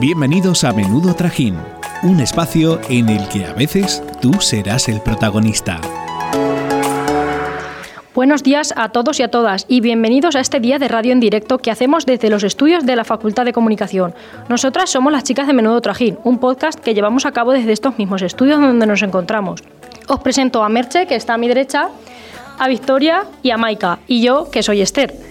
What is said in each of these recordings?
Bienvenidos a Menudo Trajín, un espacio en el que a veces tú serás el protagonista. Buenos días a todos y a todas y bienvenidos a este día de radio en directo que hacemos desde los estudios de la Facultad de Comunicación. Nosotras somos las chicas de Menudo Trajín, un podcast que llevamos a cabo desde estos mismos estudios donde nos encontramos. Os presento a Merche, que está a mi derecha, a Victoria y a Maika, y yo, que soy Esther.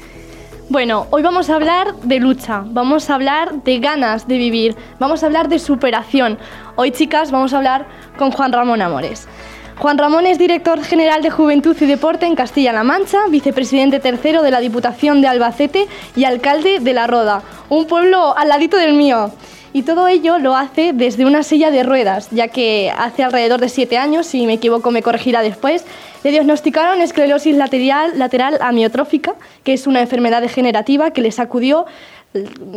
Bueno, hoy vamos a hablar de lucha, vamos a hablar de ganas de vivir, vamos a hablar de superación. Hoy, chicas, vamos a hablar con Juan Ramón Amores. Juan Ramón es director general de Juventud y Deporte en Castilla-La Mancha, vicepresidente tercero de la Diputación de Albacete y alcalde de La Roda, un pueblo al ladito del mío. Y todo ello lo hace desde una silla de ruedas, ya que hace alrededor de siete años, si me equivoco me corregirá después, le diagnosticaron esclerosis lateral, lateral amiotrófica, que es una enfermedad degenerativa que le sacudió,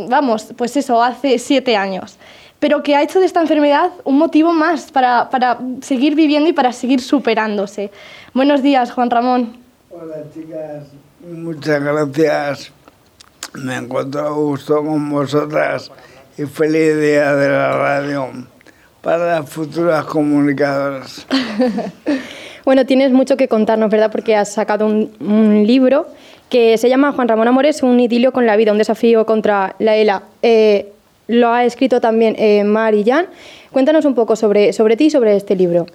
vamos, pues eso, hace siete años. Pero que ha hecho de esta enfermedad un motivo más para, para seguir viviendo y para seguir superándose. Buenos días, Juan Ramón. Hola, chicas. Muchas gracias. Me encuentro a gusto con vosotras y feliz día de la radio para las futuras comunicadoras. bueno, tienes mucho que contarnos, ¿verdad? Porque has sacado un, libro que se llama Juan Ramón Amores, un idilio con la vida, un desafío contra la ELA. Eh, lo ha escrito también eh, Mar y Jan. Cuéntanos un poco sobre, sobre ti y sobre este libro.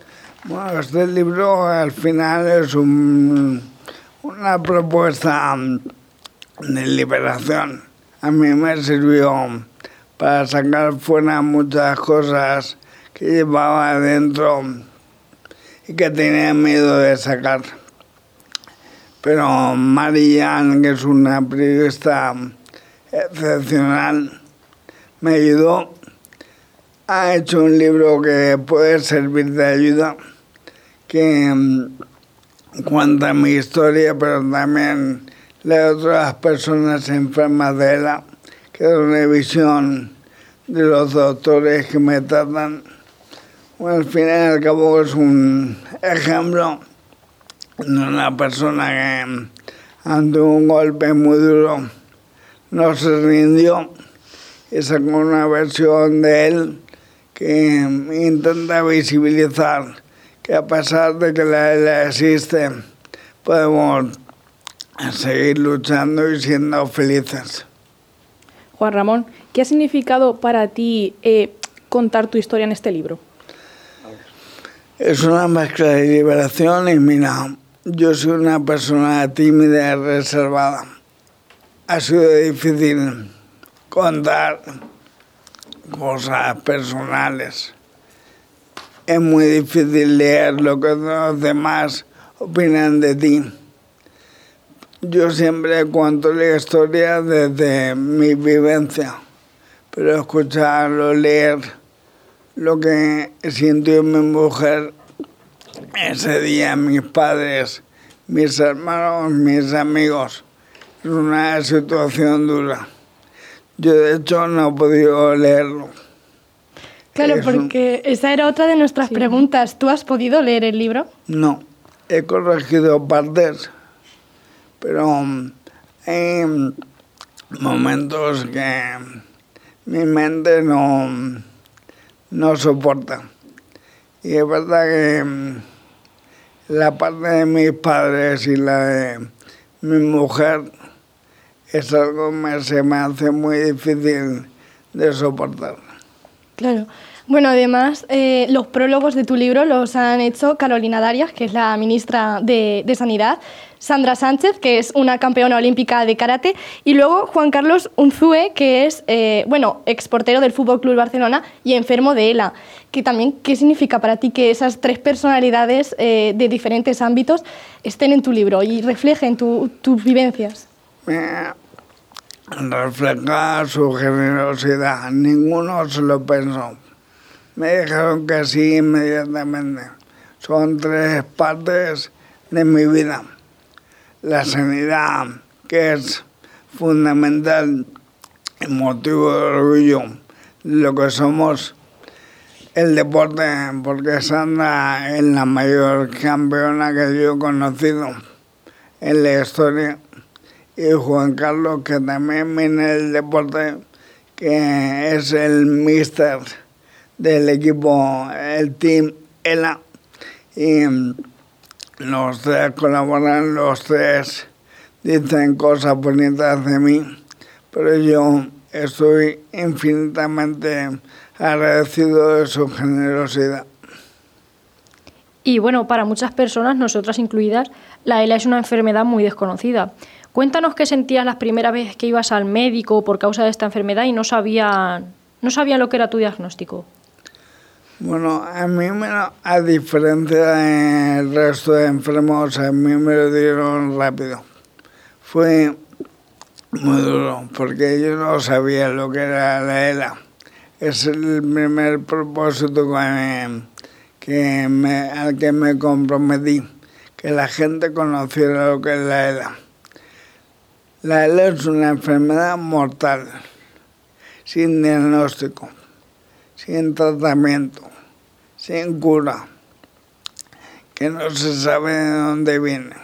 Bueno, este libro al final es un, una propuesta de liberación. A mí me sirvió para sacar fuera muchas cosas que llevaba adentro y que tenía miedo de sacar. Pero Marianne, que es una periodista excepcional, me ayudó. Ha hecho un libro que puede servir de ayuda, que mm, cuenta mi historia, pero también la de otras personas enfermas de ella que es una visión de los doctores que me tratan. al final y al cabo es un ejemplo de una persona que ante un golpe muy duro no se rindió y sacó una versión de él que intenta visibilizar que a pesar de que la ELA existe, podemos seguir luchando y siendo felices. Juan Ramón, ¿qué ha significado para ti eh, contar tu historia en este libro? Es una mezcla de liberación y mira, yo soy una persona tímida y reservada. Ha sido difícil contar cosas personales. Es muy difícil leer lo que los demás opinan de ti yo siempre cuento la historia desde mi vivencia, pero escucharlo, leer lo que sintió mi mujer ese día, mis padres, mis hermanos, mis amigos, es una situación dura. Yo de hecho no he podido leerlo. Claro, porque esa era otra de nuestras preguntas. ¿Tú has podido leer el libro? No, he corregido partes pero hay momentos que mi mente no, no soporta. Y es verdad que la parte de mis padres y la de mi mujer es algo que se me hace muy difícil de soportar. Claro. Bueno, además, eh, los prólogos de tu libro los han hecho Carolina Darias, que es la ministra de, Sanidad, Sandra Sánchez, que es una campeona olímpica de karate, y luego Juan Carlos Unzúe, que es, eh, bueno, exportero del Fútbol Club Barcelona y enfermo de ELA. Que también, ¿qué significa para ti que esas tres personalidades eh, de diferentes ámbitos estén en tu libro y reflejen tus vivencias? refleja su generosidad, ninguno se lo pensó me dijeron que sí inmediatamente. Son tres partes de mi vida. La sanidad, que es fundamental y motivo de orgullo lo que somos. El deporte, porque Sandra es la mayor campeona que yo he conocido en la historia. Y Juan Carlos, que también viene del deporte, que es el mister del equipo, el Team ELA. Los tres colaboran, los tres dicen cosas bonitas de mí, pero yo estoy infinitamente agradecido de su generosidad. Y bueno, para muchas personas, nosotras incluidas, la ELA es una enfermedad muy desconocida. Cuéntanos qué sentías las primeras veces que ibas al médico por causa de esta enfermedad y no sabían, no sabían lo que era tu diagnóstico. Bueno, a mí, me, a diferencia del resto de enfermos, a mí me lo dieron rápido. Fue muy duro, porque yo no sabía lo que era la ELA. Es el primer propósito que me, al que me comprometí, que la gente conociera lo que es la ELA. La ELA es una enfermedad mortal, sin diagnóstico, sin tratamiento, sin cura, que no se sabe de dónde viene,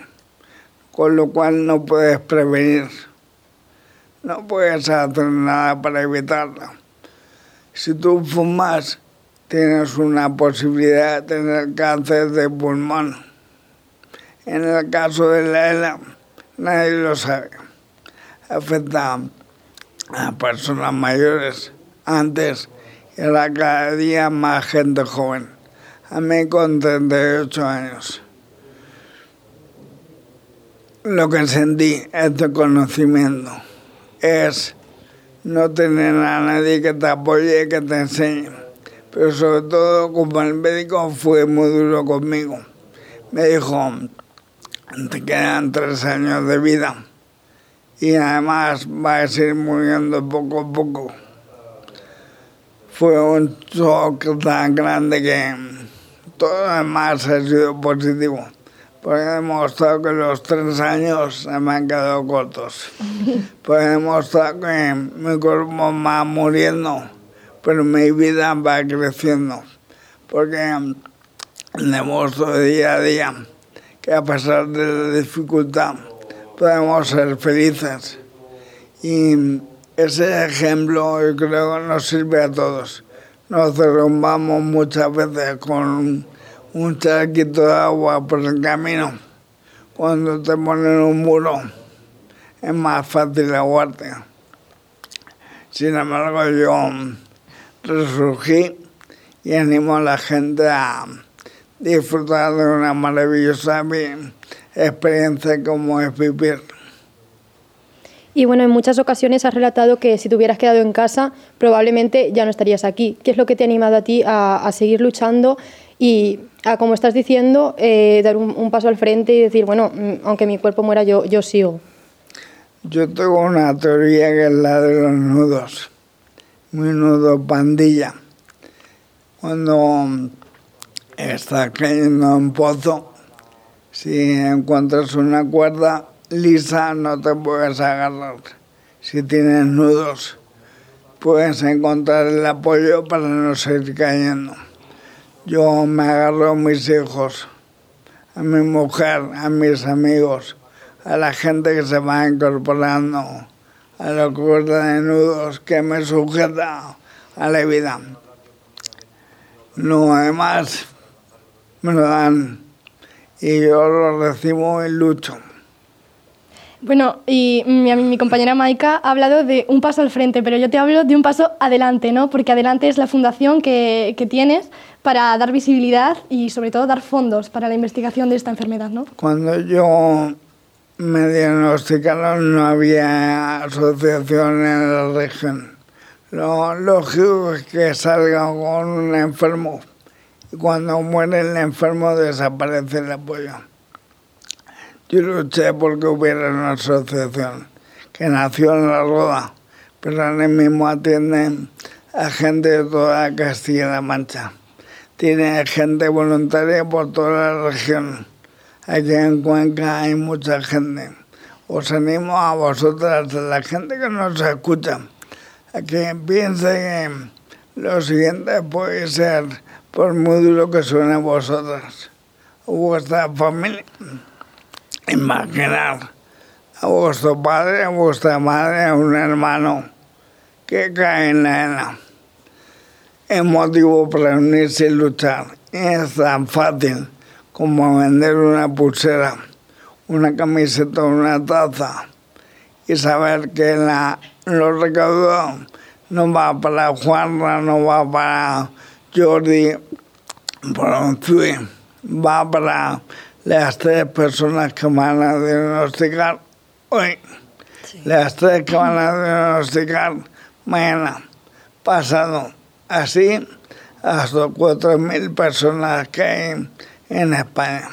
con lo cual no puedes prevenir, no puedes hacer nada para evitarla. Si tú fumas, tienes una posibilidad de tener cáncer de pulmón. En el caso de la ELA, nadie lo sabe afecta a personas mayores. Antes era cada día más gente joven. A mí con 38 años. Lo que sentí, este conocimiento, es no tener a nadie que te apoye, que te enseñe. Pero sobre todo, como el médico fue muy duro conmigo. Me dijo, te quedan tres años de vida y además va a seguir muriendo poco a poco. Fue un shock tan grande que todo lo demás ha sido positivo, porque he demostrado que los tres años se me han quedado cortos. Porque he demostrado que mi cuerpo va muriendo, pero mi vida va creciendo, porque demuestro día a día que a pesar de la dificultad, podemos ser felices. Y ese ejemplo yo creo que nos sirve a todos. Nos derrumbamos muchas veces con un charquito de agua por el camino. Cuando te ponen un muro es más fácil aguarte. Sin embargo, yo resurgí y animo a la gente a disfrutar de una maravillosa experiencia como es vivir. Y bueno, en muchas ocasiones has relatado que si te hubieras quedado en casa, probablemente ya no estarías aquí. ¿Qué es lo que te ha animado a ti a, seguir luchando y, a, como estás diciendo, eh, dar un, paso al frente y decir, bueno, mm, aunque mi cuerpo muera, yo, yo sigo? Yo tengo una teoría que es la de los nudos, mi nudo pandilla. Cuando estás cayendo en un pozo, si encuentras una cuerda lisa no te puedes agarrar. Si tienes nudos puedes encontrar el apoyo para no seguir cayendo. Yo me agarro a mis hijos, a mi mujer, a mis amigos, a la gente que se va incorporando a la cuerda de nudos que me sujeta a la vida. No, además me lo dan y yo lo recibo y lucho. Bueno, y mi, mi, compañera Maika ha hablado de un paso al frente, pero yo te hablo de un paso adelante, ¿no? Porque adelante es la fundación que, que tienes para dar visibilidad y sobre todo dar fondos para la investigación de esta enfermedad, ¿no? Cuando yo me diagnosticaron no había asociación en la región. Lo lógico es que salga con un enfermo cuando muere el enfermo desaparece el apoyo. Yo luché porque hubiera una asociación que nació en la Roda, pero ahora mismo atiende a gente de toda Castilla-La Mancha. Tiene gente voluntaria por toda la región. Aquí en Cuenca hay mucha gente. Os animo a vosotras, a la gente que nos escucha, a que piense que lo siguiente puede ser por muy duro que suene vosotras, a vuestra familia. Imaginar a vuestro padre, a vuestra madre, a un hermano que cae en la arena. Es motivo para unirse y luchar. Es tan fácil como vender una pulsera, una camiseta una taza y saber que la, los recaudados no va para Juanra, no va para Jordi, para va para las tres personas que van a diagnosticar hoy, las tres que van a diagnosticar mañana, pasado, así hasta 4.000 personas que hay en España.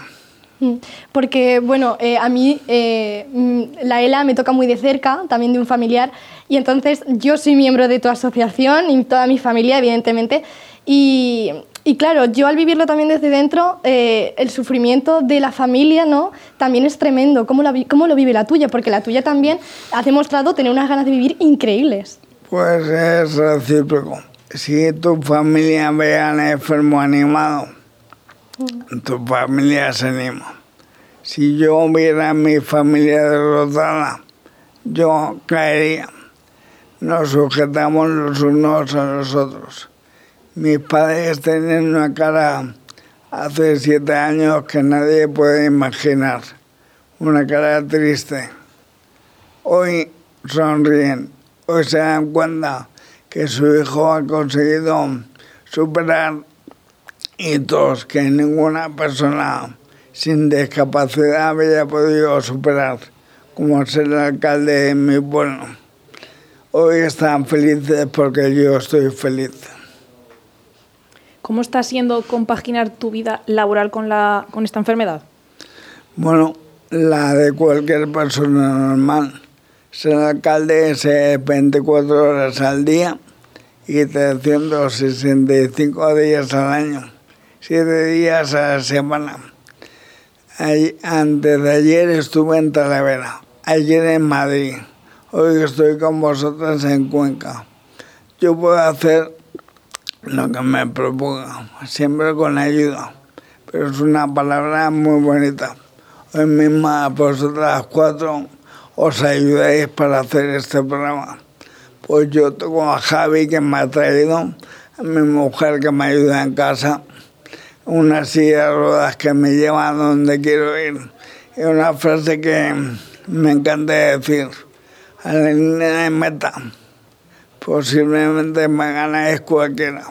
Mm, porque, bueno, eh, a mí eh, mm, la ELA me toca muy de cerca, también de un familiar, y entonces yo soy miembro de tu asociación y toda mi familia, evidentemente, y, y claro, yo al vivirlo también desde dentro, eh, el sufrimiento de la familia ¿no? también es tremendo. ¿Cómo, la, ¿Cómo lo vive la tuya? Porque la tuya también ha demostrado tener unas ganas de vivir increíbles. Pues es recíproco. Si tu familia ve al enfermo animado, mm. tu familia se anima. Si yo viera a mi familia derrotada, yo caería. Nos sujetamos los unos a los otros. Mis padres tenían una cara hace siete años que nadie puede imaginar, una cara triste. Hoy sonríen, hoy se dan cuenta que su hijo ha conseguido superar hitos que ninguna persona sin discapacidad había podido superar, como ser alcalde de mi pueblo. Hoy están felices porque yo estoy feliz. ¿Cómo está siendo compaginar tu vida laboral con, la, con esta enfermedad? Bueno, la de cualquier persona normal. Ser alcalde es 24 horas al día y 365 días al año, 7 días a la semana. Antes de ayer estuve en Talavera, ayer en Madrid, hoy estoy con vosotros en Cuenca. Yo puedo hacer lo que me proponga, siempre con ayuda. Pero es una palabra muy bonita. Hoy mismo vosotras cuatro os ayudáis para hacer este programa. Pues yo tengo a Javi que me ha traído, a mi mujer que me ayuda en casa, una silla de ruedas que me lleva a donde quiero ir. Y una frase que me encanta decir, a la línea de meta posiblemente me ganáis cualquiera,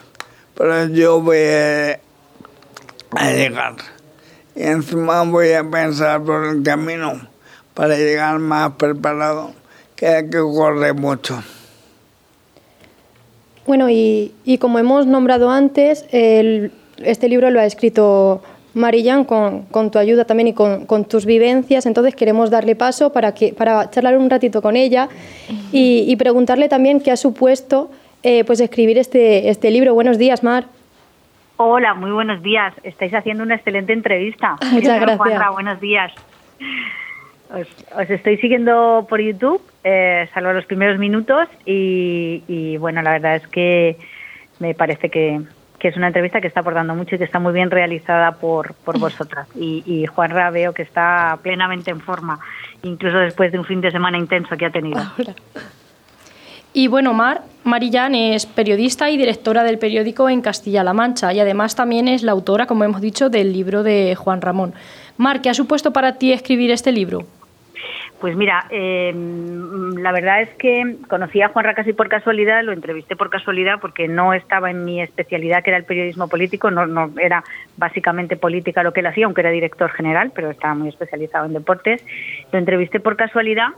pero yo voy a llegar. Y encima voy a pensar por el camino para llegar más preparado, que hay que correr mucho. Bueno, y, y como hemos nombrado antes, este libro lo ha escrito Marillán con, con, tu ayuda también y con, con, tus vivencias, entonces queremos darle paso para, que, para charlar un ratito con ella y, y preguntarle también qué ha supuesto eh, pues escribir este, este libro. Buenos días, Mar. Hola, muy buenos días. Estáis haciendo una excelente entrevista. Muchas gracias. Juanra, buenos días. Os, os, estoy siguiendo por YouTube, eh, salvo los primeros minutos, y, y bueno, la verdad es que me parece que, que es una entrevista que está aportando mucho y que está muy bien realizada por, por vosotras. Y, y Juanra veo que está plenamente en forma, incluso después de un fin de semana intenso que ha tenido. Y bueno, Mar, Marillán es periodista y directora del periódico en Castilla-La Mancha y además también es la autora, como hemos dicho, del libro de Juan Ramón. Mar, ¿qué ha supuesto para ti escribir este libro? Pues mira, eh, la verdad es que conocí a Juan casi por casualidad, lo entrevisté por casualidad porque no estaba en mi especialidad, que era el periodismo político, no, no era básicamente política lo que él hacía, aunque era director general, pero estaba muy especializado en deportes. Lo entrevisté por casualidad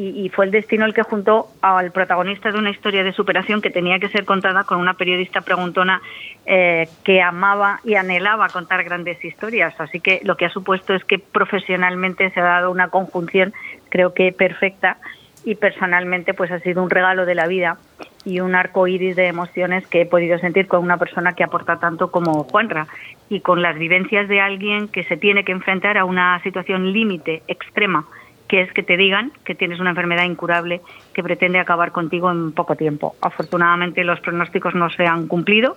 y, fue el destino el que juntó al protagonista de una historia de superación que tenía que ser contada con una periodista preguntona eh, que amaba y anhelaba contar grandes historias. Así que lo que ha supuesto es que profesionalmente se ha dado una conjunción, creo que perfecta, y personalmente pues ha sido un regalo de la vida y un arco iris de emociones que he podido sentir con una persona que aporta tanto como Juanra y con las vivencias de alguien que se tiene que enfrentar a una situación límite, extrema, que es que te digan que tienes una enfermedad incurable que pretende acabar contigo en poco tiempo. Afortunadamente los pronósticos no se han cumplido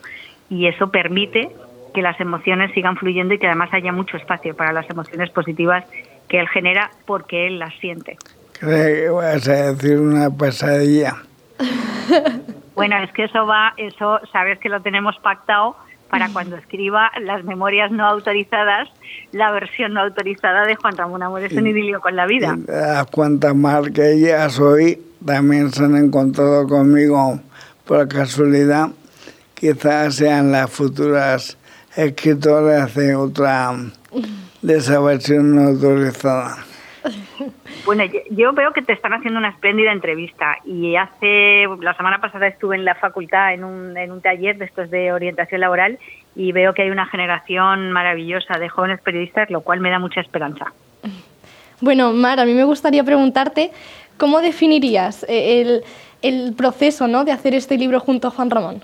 y eso permite que las emociones sigan fluyendo y que además haya mucho espacio para las emociones positivas que él genera porque él las siente. Creo que vas a decir una pesadilla. Bueno, es que eso va, eso sabes que lo tenemos pactado para cuando escriba las memorias no autorizadas, la versión no autorizada de Juan Ramón Amores, un idilio con la vida. Las cuantas más que ellas hoy también se han encontrado conmigo por casualidad, quizás sean las futuras escritoras de otra, de esa versión no autorizada. Bueno, yo veo que te están haciendo una espléndida entrevista y hace la semana pasada estuve en la facultad en un, en un taller de estos de orientación laboral y veo que hay una generación maravillosa de jóvenes periodistas, lo cual me da mucha esperanza. Bueno, Mar, a mí me gustaría preguntarte cómo definirías eh, el, el proceso ¿no? de hacer este libro junto a Juan Ramón.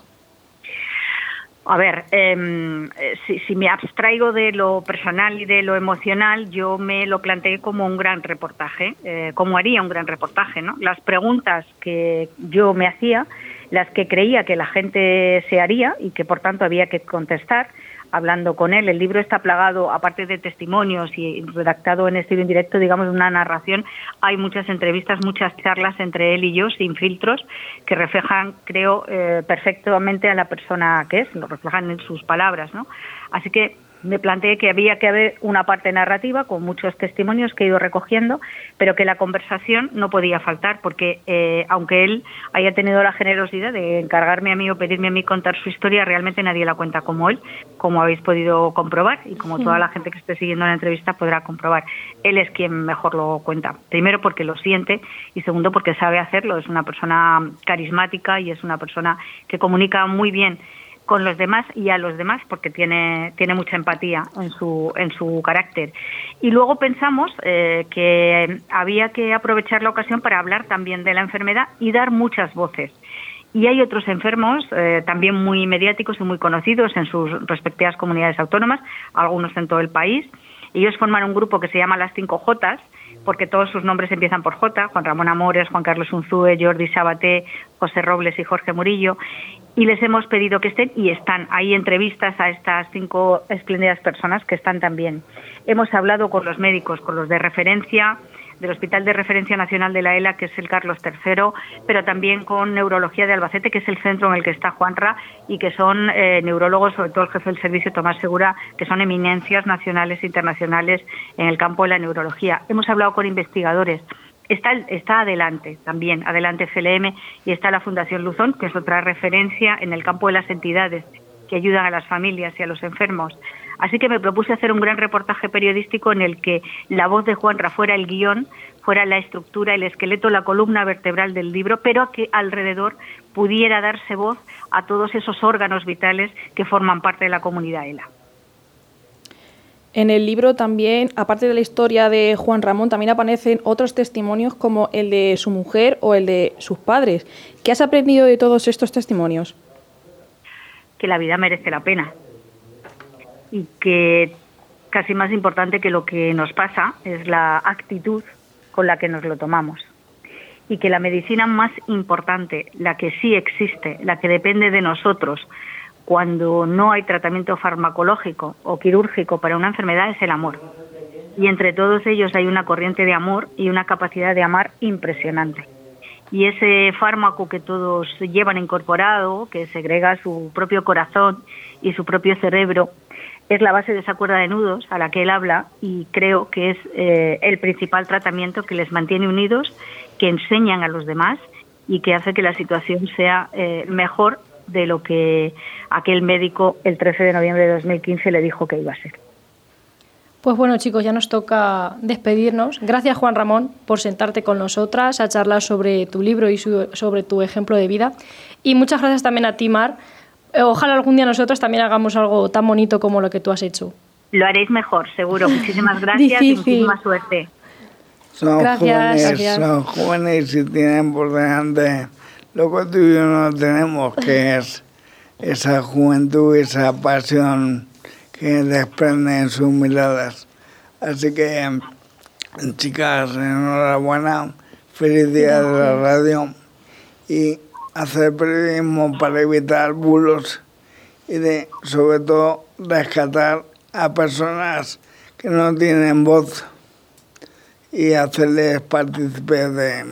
A ver, eh, si, si, me abstraigo de lo personal y de lo emocional, yo me lo planteé como un gran reportaje, eh, como haría un gran reportaje, ¿no? Las preguntas que yo me hacía, las que creía que la gente se haría y que por tanto había que contestar, hablando con él. El libro está plagado, aparte de testimonios y redactado en estilo indirecto, digamos, una narración. Hay muchas entrevistas, muchas charlas entre él y yo, sin filtros, que reflejan, creo, eh, perfectamente a la persona que es, lo reflejan en sus palabras, ¿no? Así que me planteé que había que haber una parte narrativa con muchos testimonios que he ido recogiendo, pero que la conversación no podía faltar, porque eh, aunque él haya tenido la generosidad de encargarme a mí o pedirme a mí contar su historia, realmente nadie la cuenta como él, como habéis podido comprobar y como toda la gente que esté siguiendo la entrevista podrá comprobar. Él es quien mejor lo cuenta. Primero porque lo siente y segundo porque sabe hacerlo. Es una persona carismática y es una persona que comunica muy bien con los demás y a los demás porque tiene, tiene mucha empatía en su, en su carácter. Y luego pensamos eh, que había que aprovechar la ocasión para hablar también de la enfermedad y dar muchas voces. Y hay otros enfermos eh, también muy mediáticos y muy conocidos en sus respectivas comunidades autónomas, algunos en todo el país. Ellos forman un grupo que se llama Las Cinco Jotas, porque todos sus nombres empiezan por J, Juan Ramón Amores, Juan Carlos Unzúe, Jordi Sabaté, José Robles y Jorge Murillo, y les hemos pedido que estén y están. Hay entrevistas a estas cinco espléndidas personas que están también. Hemos hablado con los médicos, con los de referencia del Hospital de Referencia Nacional de la ELA, que es el Carlos III, pero también con Neurología de Albacete, que es el centro en el que está Juanra, y que son eh, neurólogos, sobre todo el jefe del servicio, Tomás Segura, que son eminencias nacionales e internacionales en el campo de la neurología. Hemos hablado con investigadores Está, está adelante también, adelante FLM y está la Fundación Luzón, que es otra referencia en el campo de las entidades que ayudan a las familias y a los enfermos. Así que me propuse hacer un gran reportaje periodístico en el que la voz de Juanra fuera el guion, fuera la estructura, el esqueleto, la columna vertebral del libro, pero que alrededor pudiera darse voz a todos esos órganos vitales que forman parte de la comunidad ELA. En el libro también, aparte de la historia de Juan Ramón, también aparecen otros testimonios como el de su mujer o el de sus padres. ¿Qué has aprendido de todos estos testimonios? Que la vida merece la pena y que casi más importante que lo que nos pasa es la actitud con la que nos lo tomamos y que la medicina más importante, la que sí existe, la que depende de nosotros, cuando no hay tratamiento farmacológico o quirúrgico para una enfermedad es el amor. Y entre todos ellos hay una corriente de amor y una capacidad de amar impresionante. Y ese fármaco que todos llevan incorporado, que segrega su propio corazón y su propio cerebro, es la base de esa cuerda de nudos a la que él habla y creo que es eh, el principal tratamiento que les mantiene unidos, que enseñan a los demás y que hace que la situación sea eh, mejor de lo que aquel médico el 13 de noviembre de 2015 le dijo que iba a ser. Pues bueno chicos, ya nos toca despedirnos. Gracias Juan Ramón por sentarte con nosotras a charlar sobre tu libro y sobre tu ejemplo de vida. Y muchas gracias también a ti Mar. Eh, ojalá algún día nosotros también hagamos algo tan bonito como lo que tú has hecho. Lo haréis mejor, seguro. Muchísimas gracias y muchísima suerte. Son jóvenes, son jóvenes y tienen por delante lo que tú y yo no tenemos, que es esa juventud, esa pasión que desprende en sus miradas. Así que, chicas, enhorabuena, feliz día de la radio y hacer periodismo para evitar bulos y de, sobre todo, rescatar a personas que no tienen voz y hacerles partícipes de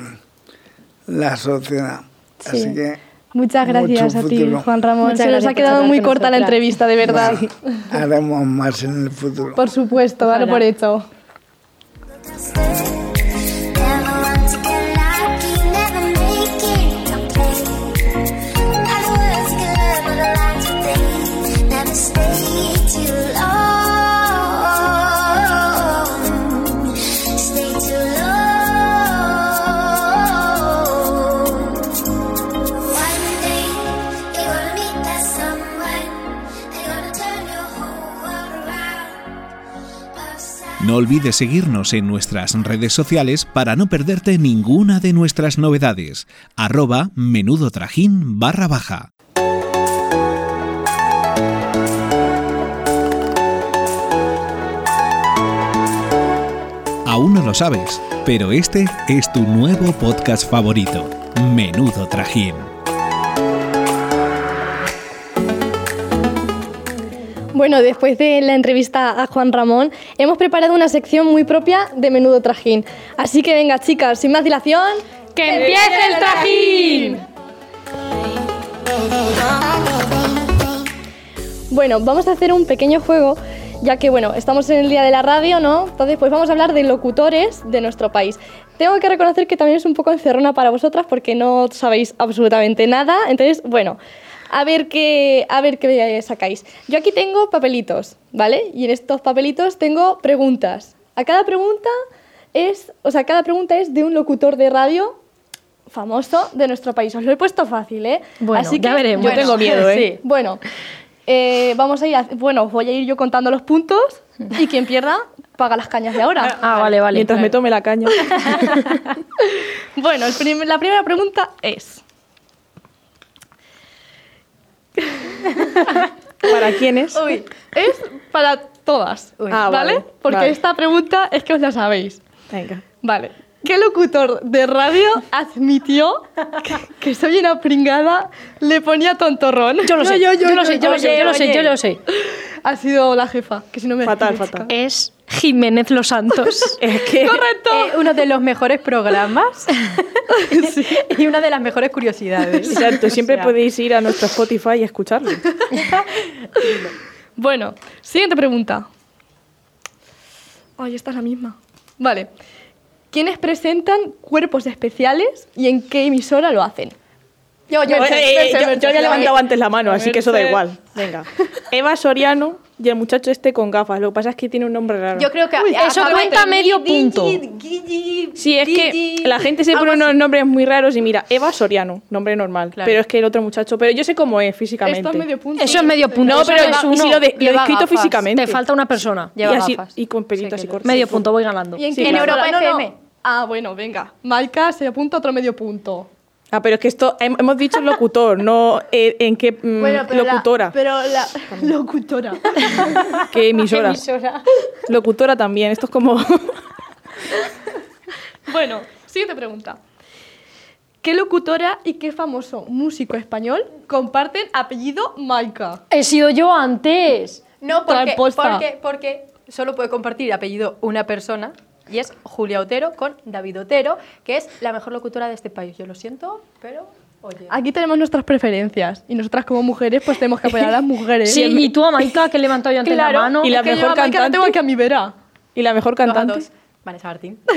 la sociedad. Así Sí. que Muchas gracias a ti. Juan Ramón. Muchas Se nos gracias ha por quedado muy corta la entrevista, de verdad. haremos más en el futuro. Por supuesto, Ojalá. por hecho. No olvides seguirnos en nuestras redes sociales para no perderte ninguna de nuestras novedades. Arroba menudo trajín barra baja. Aún no lo sabes, pero este es tu nuevo podcast favorito, Menudo Trajín. Bueno, después de la entrevista a Juan Ramón, hemos preparado una sección muy propia de Menudo Trajín. Así que venga, chicas, sin más dilación, ¡que empiece el trajín! Bueno, vamos a hacer un pequeño juego, ya que bueno, estamos en el día de la radio, ¿no? Entonces, pues vamos a hablar de locutores de nuestro país. Tengo que reconocer que también es un poco encerrona para vosotras porque no sabéis absolutamente nada. Entonces, bueno, a ver qué, a ver qué sacáis. Yo aquí tengo papelitos, ¿vale? Y en estos papelitos tengo preguntas. A cada pregunta es, o sea, cada pregunta es de un locutor de radio famoso de nuestro país. Os lo he puesto fácil, ¿eh? Bueno, ya veremos. bueno, Yo tengo miedo, ¿eh? sí. Bueno, eh, vamos a ir, a- bueno, voy a ir yo contando los puntos y quien pierda paga las cañas de ahora. Ah, vale, vale. Mientras me tome la caña. Bueno, prim- la primera pregunta es, ¿Para quiénes? uy, es para todas, Uy. Ah, ¿vale? vale, Porque vale. esta pregunta es que os la sabéis. Venga. Vale. ¿Qué locutor de radio admitió que, que soy una pringada le ponía tontorrón? Yo lo sé, yo, lo sé, yo lo sé, yo lo sé, yo lo sé. Ha sido la jefa, que si no me Fatal, fatal. Es Jiménez Los Santos. Es que. Correcto. Eh, uno de los mejores programas y una de las mejores curiosidades. Exacto, siempre O sea, podéis ir a nuestro Spotify y escucharlo. Bueno, siguiente pregunta. Ay, esta es la misma. Vale. ¿Quiénes presentan cuerpos especiales y en qué emisora lo hacen? Yo, yo, Eh, eh, yo, yo ya he levantado antes la mano, así que eso da igual. Venga. Eva Soriano y el muchacho este con gafas. Lo que pasa es que tiene un nombre raro. yo creo que Uy, eso cuenta medio Gigi, punto. Gigi, Sí, es que la gente se pone unos nombres muy raros y mira, Eva Soriano, nombre normal. Claro. Pero es que el otro muchacho, pero yo sé cómo es físicamente. Esto es medio punto. Eso es medio punto. No, pero es y uno. si lo, de, lo he lleva escrito gafas. físicamente. Te falta una persona. y, Lleva así, gafas. y con pelitos Sí, y que cortes. Medio punto, voy ganando. ¿Y en Sí, qué En claro. Europa No, no. FM. Ah, bueno, venga. Maika se apunta otro medio punto. Ah, pero es que esto hem- hemos dicho locutor, no eh, en qué mm, locutora. La, pero la locutora. ¿Qué emisora? Locutora también. Esto es como. bueno, siguiente pregunta. ¿Qué locutora y qué famoso músico español comparten apellido Maika? He sido yo antes. No, porque, porque, porque solo puede compartir apellido una persona y es Julia Otero con David Otero, que es la mejor locutora de este país. Yo lo siento, pero oye. Aquí tenemos nuestras preferencias y nosotras como mujeres pues tenemos que apoyar a las mujeres. Sí, y tú a Maika, que he levantado yo antes Claro, la mano. y la Es que yo mejor cantante. tengo aquí a mi vera. ¿Y la mejor cantante? dos. Vanessa Martín.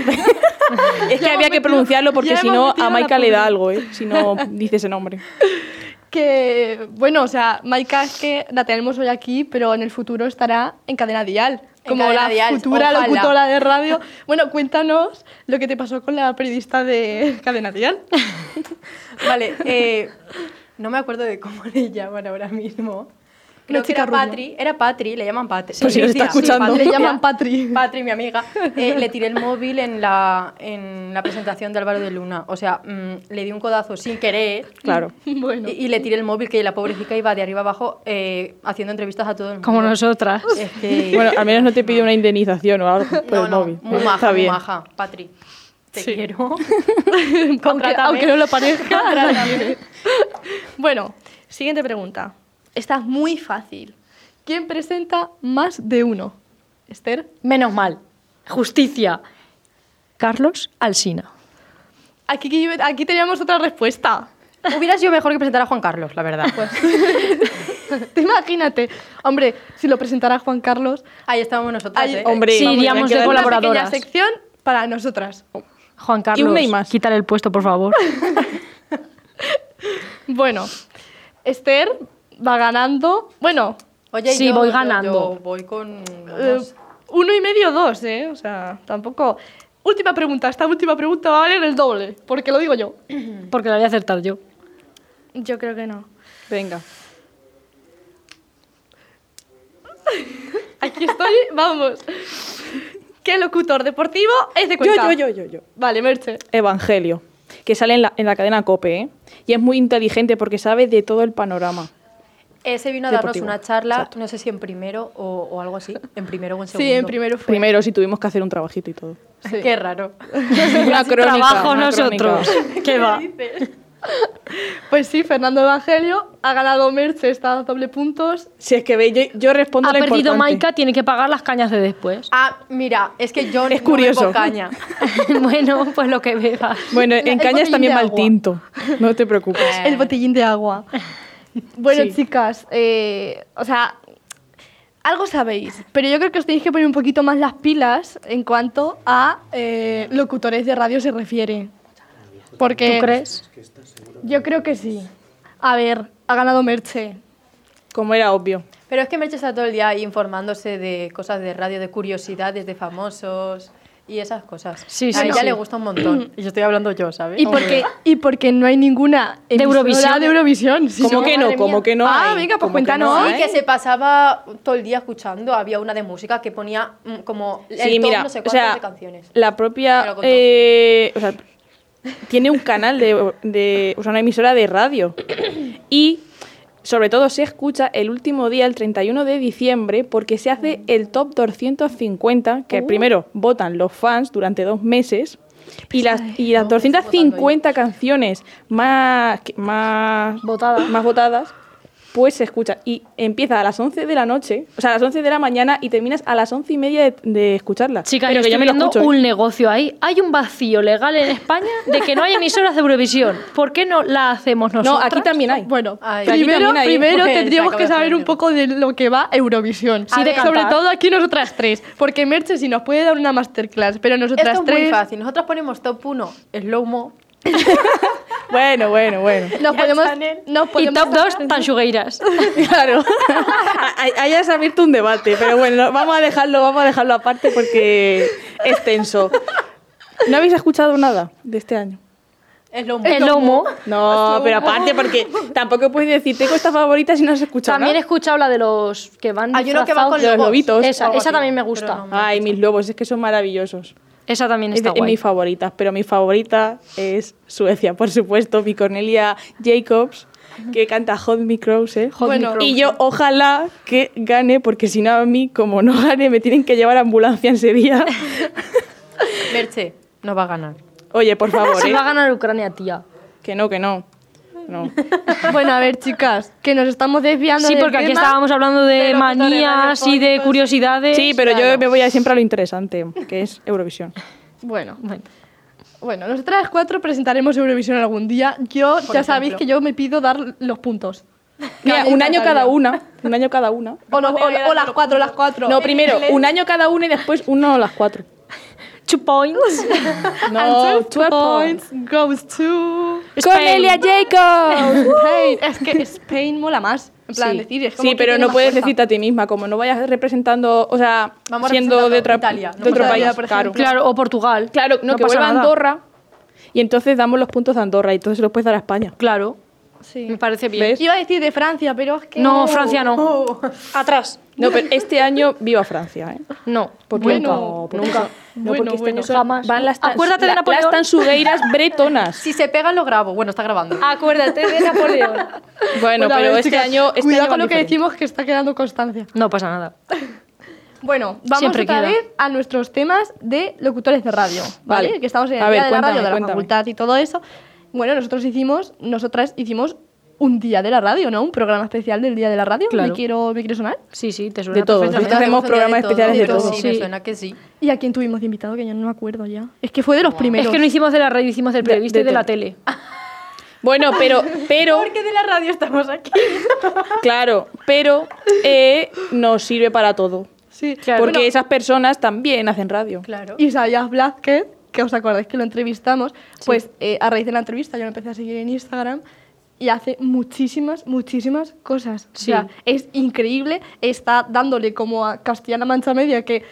Es que Ya había que pronunciarlo porque si no a Maika le da algo, ¿eh? Si no dice ese nombre. Que, bueno, o sea, Maika es que la tenemos hoy aquí, pero en el futuro estará en Cadena Dial. Como la Dial, futura ojalá. locutora de radio. Bueno, cuéntanos lo que te pasó con la periodista de Cadena Dial. Vale, eh, no me acuerdo de cómo le llaman ahora mismo. Creo que era rubia. Patri, era Patri, le llaman Patri. Pues si nos está escuchando. Le llaman. Patri. Patri, mi amiga. Eh, le tiré el móvil en la, en la presentación de Álvaro de Luna. O sea, mm, le di un codazo sin querer. Claro. Bueno, Y, y le tiré el móvil, que la pobrecita iba de arriba abajo eh, haciendo entrevistas a todo el mundo. Como nosotras. Es que... Bueno, al menos no te pide una indemnización o algo por no, el no, móvil. muy Está maja, muy bien. maja. Patri, te Sí. quiero. aunque, aunque no lo parezca. Bueno, siguiente pregunta. Esta es muy fácil. ¿Quién presenta más de uno? Esther. Menos mal. Justicia. Carlos Alsina. Aquí, aquí teníamos otra respuesta. Hubiera sido mejor que presentar a Juan Carlos, la verdad. Pues, Te Imagínate. Hombre, si lo presentara Juan Carlos, Ahí estábamos nosotras, Ay, ¿eh? Hombre, Sí, iríamos de darle- una colaboradoras. sección para nosotras. Juan Carlos, una y más. quítale el puesto, por favor. Bueno, Esther va ganando. Bueno, Oye, Sí, yo- voy yo- ganando. Yo voy con... eh, uno y medio, dos, ¿eh? O sea, tampoco. Última pregunta. Esta última pregunta va a valer el doble, porque lo digo yo. Porque la voy a acertar yo. Yo creo que no. Venga. Aquí estoy, vamos. ¿Qué locutor deportivo es de Yo, Cuenca? yo, yo, yo, yo. Vale, Merche. Evangelio, que sale en la, en la cadena COPE, ¿eh? Y es muy inteligente porque sabe de todo el panorama. Ese vino a darnos Deportivo. una charla, Exacto. no sé si en primero o, o algo así. En primero o en segundo. Sí, en primero fue. Primero, si tuvimos que hacer un trabajito y todo. Sí. Qué raro. Una crónica. Trabajo una nosotros. crónica. ¿Qué va? Pues sí, Fernando Evangelio ha ganado Merche, está a doble puntos. Si es que veis, yo, yo respondo Ha lo perdido importante. Maika, tiene que pagar las cañas de después. Ah, mira, es que yo Es no curioso. bebo caña. bueno, pues lo que bebas. Bueno, El en cañas también mal agua. tinto. No te preocupes. El botellín de agua. Bueno, Sí. chicas, eh, o sea, algo sabéis, pero yo creo que os tenéis que poner un poquito más las pilas en cuanto a eh, locutores de radio se refiere. Porque ¿Tú crees? yo creo que sí. A ver, ha ganado Merche. Como era obvio. Pero es que Merche está todo el día ahí informándose de cosas de radio, de curiosidades de famosos y esas cosas. Sí, a sí, ella sí. le gusta un montón. Y yo estoy hablando yo, ¿sabes? Y porque, y porque no hay ninguna De Eurovisión. de Eurovisión. Sí, ¿Cómo sí, que no? ¿Cómo que no Ah, hay? venga, pues ¿Cómo que no cuéntanos. Sí, que se pasaba todo el día escuchando. Había una de música que ponía mm, como el Sí, top mira, no sé o cuántas sea, de canciones. la propia... eh, o sea, tiene un canal de, de... O sea, una emisora de radio. Y sobre todo se escucha el último día, el 31 de diciembre, porque se hace el top 250, que primero votan los fans durante dos meses. Y las, y las 250 canciones más, más, Votadas. más votadas, pues se escucha. Y empieza a las 11 de la noche, o sea, a las 11 de la mañana, y terminas a las 11 y media de, de escucharla. Chica, Pero yo que estoy yo me lo viendo escucho, ¿eh? un negocio ahí. Hay un vacío legal en España de que no hay emisoras de Eurovisión. ¿Por qué no la hacemos No, nosotros? aquí también hay. Bueno, Ay, primero, también hay- primero Pues, tendríamos que saber un poco de lo que va Eurovisión. Sí, de sobre cantar. todo aquí nosotras tres. Porque Merche sí nos puede dar una masterclass, pero nosotras Esto es muy tres fácil. Nosotros ponemos top 1 slow mo. Bueno, bueno, bueno. nos podemos, nos Y podemos top 2, tanchugueiras. Claro. Ahí- has abierto un debate, pero bueno, vamos a dejarlo, vamos a dejarlo aparte porque es tenso. ¿No habéis escuchado nada de este año? Slow mo. El lomo. No, pero aparte porque tampoco puedes decir tengo esta favorita si no has escuchado También he escuchado la de los que van Hay uno que va con Los lobos. lobitos. Esa, esa también me gusta. no. Ay, mis lobos, es que son maravillosos. Esa también Es está de es guay. mis favoritas, pero mi favorita es Suecia, por supuesto, mi Cornelia Jacobs, que canta Hot Me Crows, Bueno, y yo ojalá que gane, porque si no a mí, como no gane, me tienen que llevar a ambulancia ese día. Merche, no va a ganar. Oye, por favor, Si ¿eh? va a ganar Ucrania, tía. que no, que no. No. Bueno, a ver, chicas, que nos estamos desviando Sí, del porque aquí tema. estábamos hablando de, manías y de curiosidades. Sí, pero yo me voy a siempre a lo interesante, que es Eurovisión. Bueno, Bueno. bueno, nosotras cuatro presentaremos Eurovisión algún día. Yo, ya sabéis que yo me pido dar los puntos. Mira, un año cada una, un año cada una. O, no- o- o las cuatro, las cuatro. No, primero, un año cada una y después uno las cuatro. Two points. No, two 12 points goes to Cornelia Jacobs. Spain. Es que Spain mola más. En plan, sí, decir, es como Sí, que pero no puedes fuerza. decirte a ti misma, como no vayas representando, o sea, Vamos siendo de, otra, Italia, no de otro Italia, país. por Claro. Claro, o Portugal. claro no, que pasa vuelva a. Andorra y entonces damos los puntos de Andorra y entonces se los puedes dar a España. Claro, Sí. me parece bien. ¿Ves? Iba a decir de Francia, pero es que. No, Francia no. Atrás. No, pero este año viva Francia, ¿eh? No. Porque Bueno, nunca, nunca. No, bueno, porque este bueno, año son- jamás. van las, tan- Acuérdate de la- Napoleón. las tansugueiras bretonas. Si se pegan, lo grabo. Bueno, está grabando. Acuérdate de Napoleón. Bueno, Bueno, pero ver, este chicas, año este cuidado año con lo que diferente. decimos que está quedando constancia. No pasa nada. Bueno, vamos Siempre otra queda. vez a nuestros temas de locutores de radio, ¿vale? Vale. Que estamos en el A día ver, de la radio, de la cuéntame. facultad y todo eso. Bueno, nosotros hicimos, nosotras hicimos un día de la radio, ¿no? Un programa especial del día de la radio. Claro. ¿Me quiero, me quiero sonar? Sí, sí, te suena De todo. perfectamente. Hacemos programas especiales de todo. Sí, me suena que sí. ¿Y a quién tuvimos de invitado? Que yo no me acuerdo ya. Es que fue de los primeros. Es que no hicimos de la radio, hicimos del De- periodista de y de la tele. Bueno, pero, pero, Porque de la radio estamos aquí. claro, pero eh, nos sirve para todo. Sí, Porque Bueno, esas personas también hacen radio. Claro. Isaías Blázquez, que os acordáis que lo entrevistamos, pues eh, a raíz de la entrevista yo lo empecé a seguir en Instagram y hace muchísimas, muchísimas cosas. Sí. O sea, es increíble, está dándole como a Castilla-La Mancha Media que...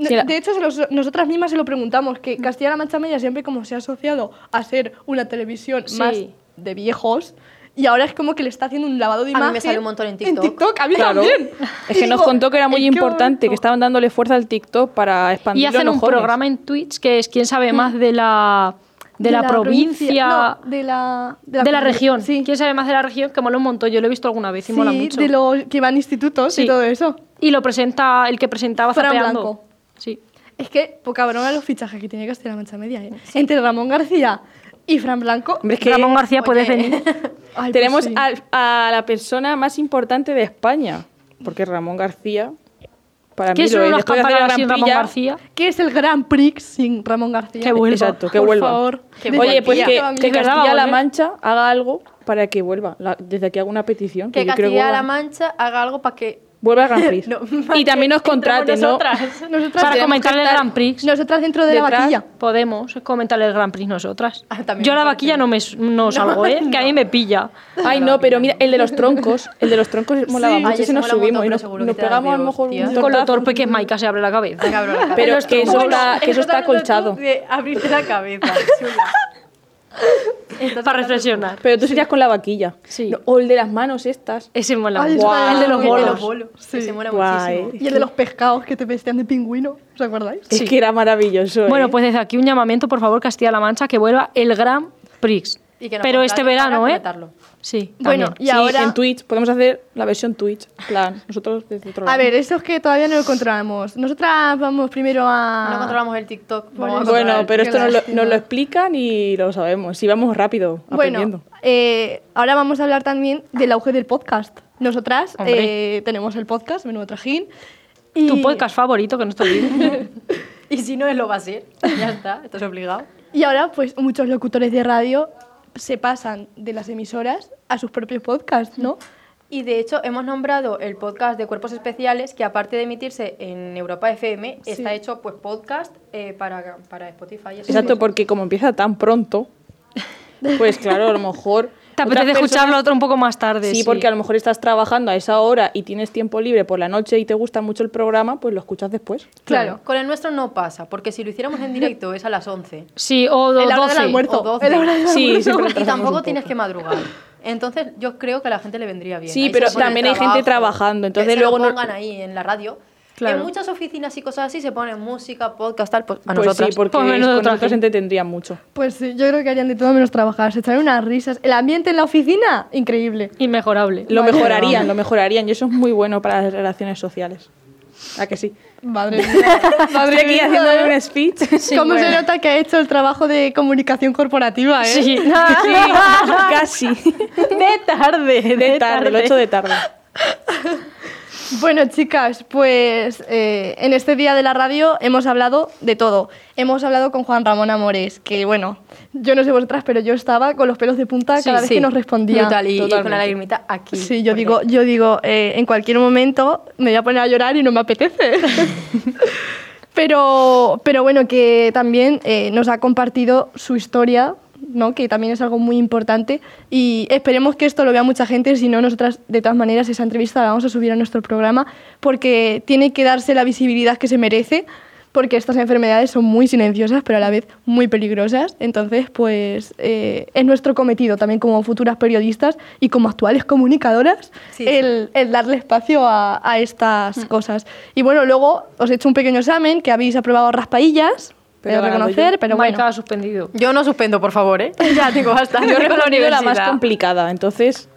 Sí, la- De hecho, los- nosotras mismas se lo preguntamos, que Castilla-La Mancha Media siempre como se ha asociado a ser una televisión más de viejos y ahora es como que le está haciendo un lavado de A mí me imagen. sale un montón en En TikTok. TikTok, a mí Claro. también. Es Y que nos digo, contó que era muy "Ay, qué importante, que bonito". estaban dándole fuerza al TikTok para Y expandirlo hacen los un jóvenes. programa en Twitch que es quién sabe más de la, de la, provincia, no, de la, de la, comunidad. región. Sí, ¿Quién sabe más de la región? Que mola un montón. Yo lo he visto alguna vez y mola Sí, mucho. de los que van a institutos Sí. y todo eso. Y lo presenta el que presentaba Fran zapeando. Blanco. Sí. Es que poca broma los fichajes que tiene Castilla-La Mancha Media. ¿eh? Entre Ramón García y Fran Blanco. Hombre, es que Ramón García, Oye. puedes venir. ay, pues tenemos sí. al- a, la persona más importante de España, porque Ramón García, para ¿Qué mí son lo es. unas Después de hacer el campanadas Gran sin Ramón García? ¿Qué es el Grand Prix sin Ramón García? Que vuelva. Exacto, que Por vuelva. favor. Que Oye, pues García. que, A que a Castilla-La. Mancha haga algo para que vuelva. La- desde aquí hago una petición. Que Que, Castilla-La Mancha haga algo para que. Vuelva al Gran Prix. No, y también nos contraten, ¿no? Nosotras. Nosotras Para comentar el Grand Prix. Nosotras dentro de la vaquilla. Podemos comentarle el Grand Prix nosotras. Ah, Yo la vaquilla no me no salgo, ¿eh? Que a mí me pilla. Ay, no, pero mira, el de los troncos, el de los troncos molaba Ay, mucho ese si nos subimos y nos, nos pegamos a lo mejor un Con lo torpe que es Maika se abre la cabeza. Cabrón, la Pero cabeza. que eso está, que eso está acolchado. De abrirte la cabeza, chula. Para reflexionar. Pero tú serías con la vaquilla. Sí. No, o el de las manos estas. Ese mola Ay, mucho. Guau. El de los bolos. El de los bolos. Sí. Ese mola Guay. muchísimo. Y el de los pescados que te vestían de pingüino. ¿Os acordáis? Es Sí. que era maravilloso. Bueno, ¿eh? pues desde aquí un llamamiento, por favor, Castilla-La Mancha, que vuelva el Grand Prix. Y que nos Pero este verano, ¿eh? comentarlo. Sí. Bueno, también. y Sí, ahora... en Twitch. Podemos hacer la versión Twitch. plan, nosotros desde otro lado. A ver, eso es que todavía no lo controlamos. Nosotras vamos primero a... No controlamos el TikTok. Vamos a Bueno, pero esto nos lo, lástima. nos lo explican y lo sabemos. Si vamos rápido aprendiendo. Bueno, eh, ahora vamos a hablar también del auge del podcast. Nosotras eh, tenemos el podcast, Menudo Trajín. Y Tu podcast favorito, que no te olvides. Y si no, él lo va a ser. Ya está, esto es obligado. Y ahora, pues, muchos locutores de radio se pasan de las emisoras a sus propios podcasts, ¿no? Y de hecho, hemos nombrado el podcast de Cuerpos Especiales, que aparte de emitirse en Europa FM, está hecho pues podcast eh, para, para Spotify. Exacto, porque como empieza tan pronto, pues claro, a lo mejor. Te apetece escucharlo otro un poco más tarde. Sí, porque a lo mejor estás trabajando a esa hora y tienes tiempo libre por la noche y te gusta mucho el programa, pues lo escuchas después. Claro. Con el nuestro no pasa, porque si lo hiciéramos en directo es a las 11. Sí, o la hora 12. del almuerzo. o 12. En la hora del Sí, almuerzo. siempre Y tampoco tienes que madrugar. Entonces, yo creo que a la gente le vendría bien. Sí, Ahí pero el también hay gente trabajando, que entonces se luego lo no- pongan ahí en la radio. Claro. En muchas oficinas y cosas así se ponen música, podcast, tal. Pues a Pues nosotras. sí, porque Pues con nosotros traje. se entretendría mucho. Pues sí, yo creo que harían de todo menos trabajar. Se echarían unas risas. El ambiente en la oficina, increíble. Inmejorable. Lo Vale, mejorarían, vamos. lo mejorarían. Y eso es muy bueno para las relaciones sociales. ¿A que sí? Madre mía. Madre Estoy aquí ¿eh? un speech. ¿Cómo se bueno. nota que ha hecho el trabajo de comunicación corporativa, eh? Sí. Casi. de tarde. De tarde, lo he hecho de tarde. Bueno, chicas, pues eh, en este día de la radio hemos hablado de todo. Hemos hablado con Juan Ramón Amores, que bueno, yo no sé vosotras, pero yo estaba con los pelos de punta Sí, cada vez sí. que nos respondía. Brutal, y, y con la lagrimita aquí. Sí, yo digo, yo digo, eh, en cualquier momento me voy a poner a llorar y no me apetece. pero, pero bueno, que también eh, nos ha compartido su historia, ¿no? que también es algo muy importante. Y esperemos que esto lo vea mucha gente, si no, nosotras de todas maneras esa entrevista la vamos a subir a nuestro programa, porque tiene que darse la visibilidad que se merece. Porque estas enfermedades son muy silenciosas, pero a la vez muy peligrosas. Entonces, pues eh, es nuestro cometido también como futuras periodistas y como actuales comunicadoras Sí, sí. el, el darle espacio a, a estas Mm. cosas. Y bueno, luego os he hecho un pequeño examen que habéis aprobado raspaillas, Pero yo. pero Maika bueno. ha suspendido. Yo no suspendo, por favor, ¿eh? Ya tengo bastante Yo he la respondido la más universidad. complicada, entonces,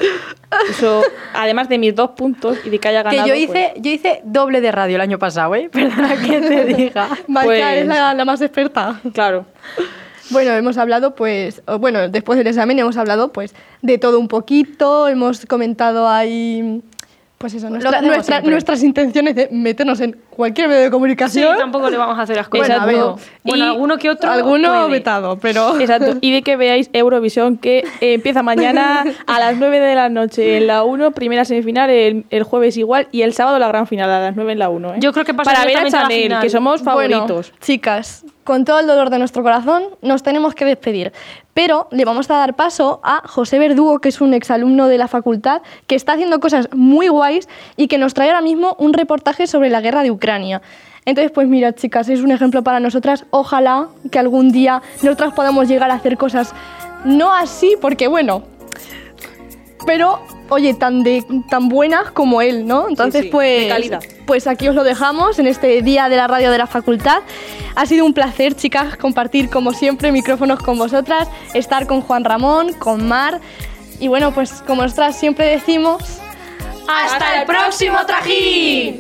eso, además de mis dos puntos y de que haya Que ganado. yo pues, hice, yo hice doble de radio el año pasado, ¿eh? Perdona que te diga. Maika pues- es la, la más experta. claro. Bueno, hemos hablado, pues, bueno, después del examen hemos hablado, pues, de todo un poquito, hemos comentado ahí, Pues eso, Lo nuestra- que nuestras intenciones de meternos en cualquier medio de Sí, comunicación. tampoco le vamos a hacer asco. Exacto. Bueno, bueno, Y alguno que otro. Alguno puede. vetado, pero. Exacto. Y de que veáis Eurovisión, que eh, empieza mañana a las 9 de la noche en la 1, primera semifinal, el, el jueves igual, y el sábado la gran final a las 9 en la 1. ¿eh? Yo creo que pasa Para ver a Chanel, final. que somos favoritos. Bueno, chicas, con todo el dolor de nuestro corazón, nos tenemos que despedir. Pero le vamos a dar paso a José Verdugo, que es un exalumno de la facultad, que está haciendo cosas muy guays y que nos trae ahora mismo un reportaje sobre la guerra de Ucrania. Entonces, pues mira, chicas, es un ejemplo para nosotras. Ojalá que algún día nosotras podamos llegar a hacer cosas no así, porque bueno, pero oye, tan de tan buenas como él, ¿no? Entonces, sí, pues pues aquí os lo dejamos en este día de la radio de la facultad. Ha sido un placer, chicas, compartir como siempre micrófonos con vosotras, estar con Juan Ramón, con Mar y bueno, pues como nosotras siempre decimos, ¡Hasta el próximo trajín!